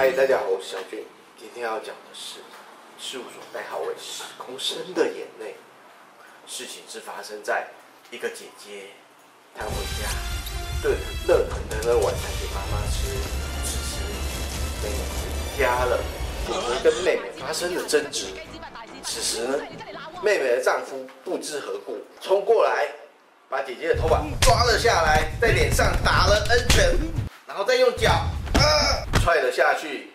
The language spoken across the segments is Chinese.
嗨，大家好，我是小俊。今天要讲的是事务所代号为“时空生的眼泪”。事情是发生在一个姐姐，她回家炖热腾腾的晚餐给妈妈吃，此时妹妹回家了，姐姐跟妹妹发生了争执。此时呢，妹妹的丈夫不知何故冲过来，把姐姐的头发抓了下来，在脸上打了 N 拳，然后再用脚下去，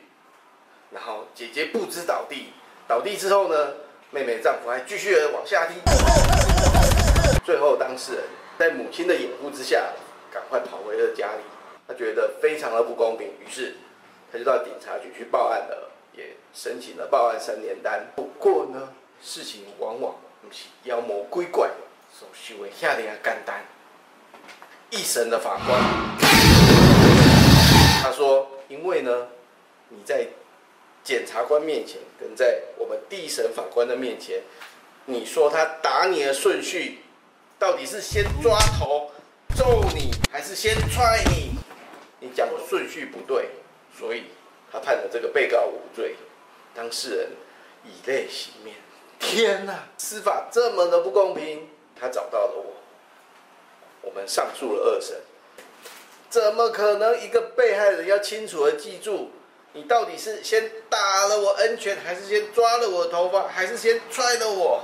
然后姐姐不知倒地，倒地之后呢，妹妹丈夫还继续的往下踢，最后当事人在母亲的掩护之下，赶快跑回了家里，他觉得非常的不公平，于是他就到警察局去报案了。也申请了报案三联单，不过呢，事情往往不是妖魔鬼怪所修的下的简单。一审的法官他说，因为呢，你在检察官面前跟在我们第一审法官的面前，你说他打你的顺序到底是先抓头揍你，还是先踹你？你讲的顺序不对，所以。他判了这个被告无罪，当事人以泪洗面。天哪，司法这么的不公平！他找到了我，我们上诉了二审。怎么可能一个被害人要清楚的记住，你到底是先打了我 N 拳，还是先抓了我头发，还是先踹了我？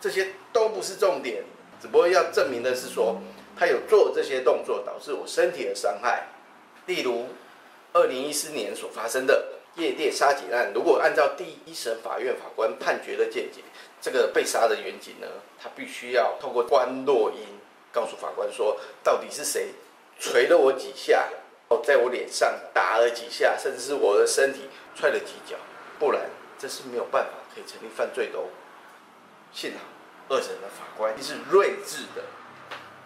这些都不是重点，只不过要证明的是说，他有做这些动作导致我身体的伤害，例如。二零一四年所发生的夜店杀警案，如果按照第一审法院法官判决的见解，这个被杀的远警呢，他必须要透过关落音告诉法官说，到底是谁捶了我几下，哦，在我脸上打了几下，甚至是我的身体踹了几脚，不然这是没有办法可以成立犯罪的哦。幸好二审的法官是睿智的。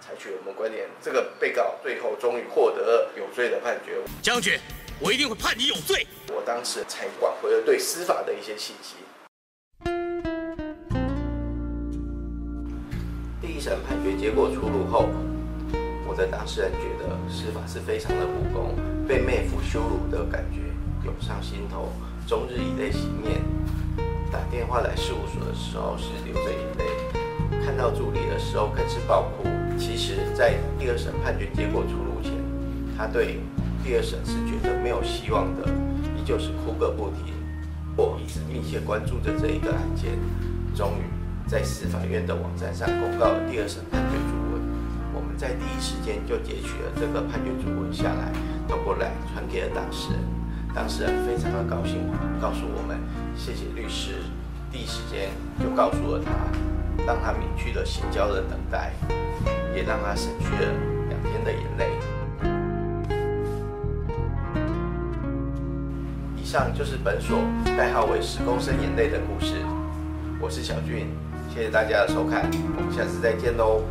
采取我们观点，这个被告最后终于获得了有罪的判决。将军，我一定会判你有罪。我当时才挽回了对司法的一些信心。第一审判决结果出炉后，我的当事人觉得司法是非常的不公，被妹夫羞辱的感觉涌上心头，终日以泪洗面。打电话来事务所的时候是流着眼泪，看到助理的时候更是爆哭。其实，在第二审判决结果出炉前，他对第二审是觉得没有希望的，依旧是哭个不停。我一直密切关注着这一个案件，终于在司法院的网站上公告了第二审判决。在第一时间就截取了这个判决主文下来，透过来传给了当事人。当事人非常的高兴，告诉我们谢谢律师，第一时间就告诉了他，让他免去了心焦的等待。也让他省去了两天的眼泪。以上就是本所代号为“十公升眼泪”的故事。我是小俊，谢谢大家的收看，我们下次再见喽。